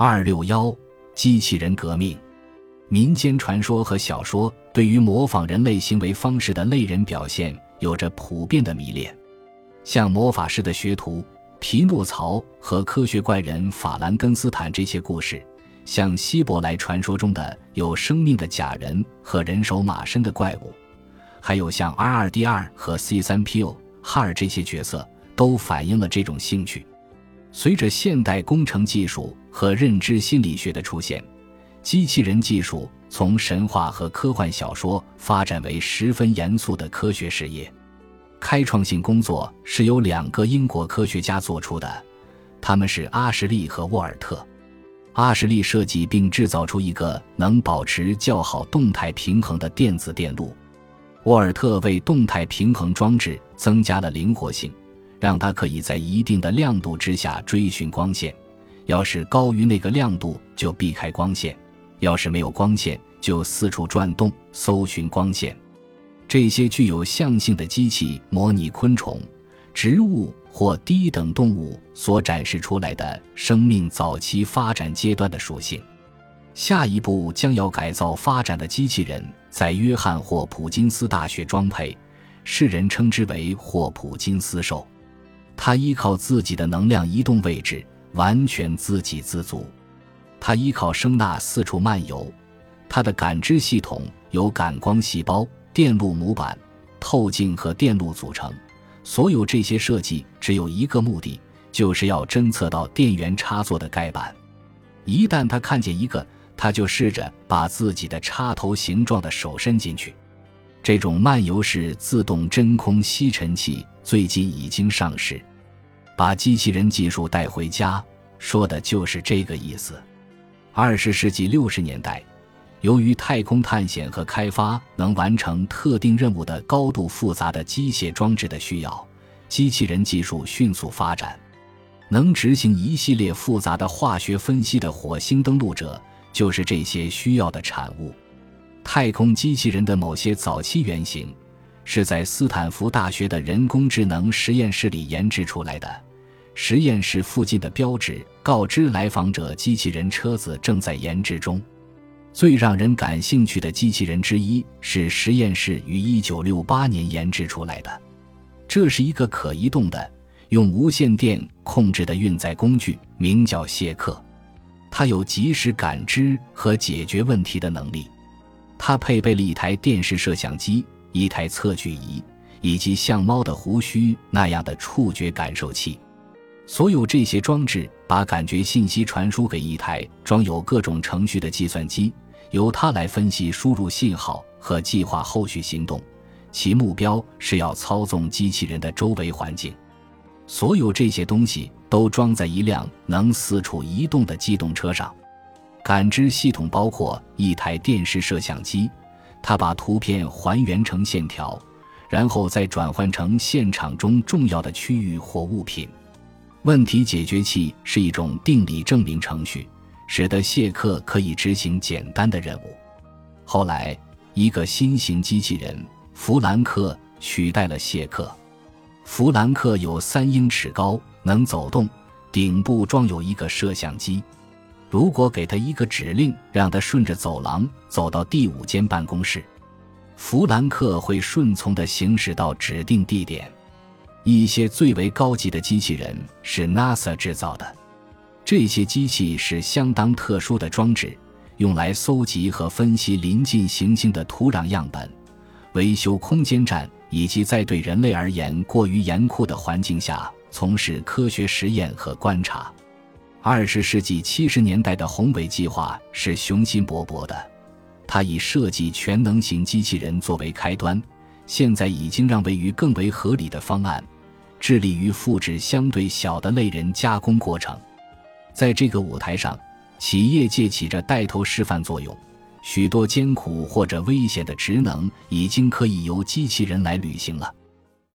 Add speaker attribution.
Speaker 1: 二六幺，机器人革命。民间传说和小说对于模仿人类行为方式的类人表现有着普遍的迷恋，像魔法师的学徒皮诺曹和科学怪人法兰根斯坦这些故事，像希伯来传说中的有生命的假人和人手马身的怪物，还有像 R 二 D 二和 C 三 PO 哈尔这些角色，都反映了这种兴趣。随着现代工程技术和认知心理学的出现。机器人技术从神话和科幻小说发展为十分严肃的科学事业。开创性工作是由两个英国科学家做出的，他们是阿什利和沃尔特。阿什利设计并制造出一个能保持较好动态平衡的电子电路，沃尔特为动态平衡装置增加了灵活性，让它可以在一定的亮度之下追寻光线，要是高于那个亮度就避开光线。要是没有光线，就四处转动搜寻光线。这些具有象性的机器模拟昆虫、植物或低等动物所展示出来的生命早期发展阶段的属性。下一步将要改造发展的机器人，在约翰霍普金斯大学装配，世人称之为霍普金斯兽。它依靠自己的能量移动位置，完全自给自足。它依靠声纳四处漫游，它的感知系统由感光细胞、电路模板、透镜和电路组成。所有这些设计只有一个目的，就是要侦测到电源插座的盖板。一旦它看见一个，它就试着把自己的插头形状的手伸进去。这种漫游式自动真空吸尘器最近已经上市。把机器人技术带回家，说的就是这个意思。二十世纪六十年代，由于太空探险和开发能完成特定任务的高度复杂的机械装置的需要，机器人技术迅速发展。能执行一系列复杂的化学分析的火星登陆者，就是这些需要的产物。太空机器人的某些早期原型，是在斯坦福大学的人工智能实验室里研制出来的。实验室附近的标志告知来访者，机器人车子正在研制中。最让人感兴趣的机器人之一是实验室于1968年研制出来的。这是一个可移动的、用无线电控制的运载工具，名叫谢克。它有及时感知和解决问题的能力。它配备了一台电视摄像机、一台测距仪，以及像猫的胡须那样的触觉感受器。所有这些装置把感觉信息传输给一台装有各种程序的计算机，由它来分析输入信号和计划后续行动。其目标是要操纵机器人的周围环境。所有这些东西都装在一辆能四处移动的机动车上。感知系统包括一台电视摄像机，它把图片还原成线条，然后再转换成现场中重要的区域或物品。问题解决器是一种定理证明程序，使得谢克可以执行简单的任务。后来，一个新型机器人弗兰克取代了谢克。弗兰克有三英尺高，能走动，顶部装有一个摄像机。如果给他一个指令，让他顺着走廊走到第五间办公室，弗兰克会顺从地行驶到指定地点。一些最为高级的机器人是 NASA 制造的，这些机器是相当特殊的装置，用来搜集和分析临近行星的土壤样本，维修空间站，以及在对人类而言过于严酷的环境下从事科学实验和观察。二十世纪七十年代的宏伟计划是雄心勃勃的，它以设计全能型机器人作为开端。现在已经让位于更为合理的方案，致力于复制相对小的类人加工过程。在这个舞台上，企业界起着带头示范作用。许多艰苦或者危险的职能已经可以由机器人来履行了。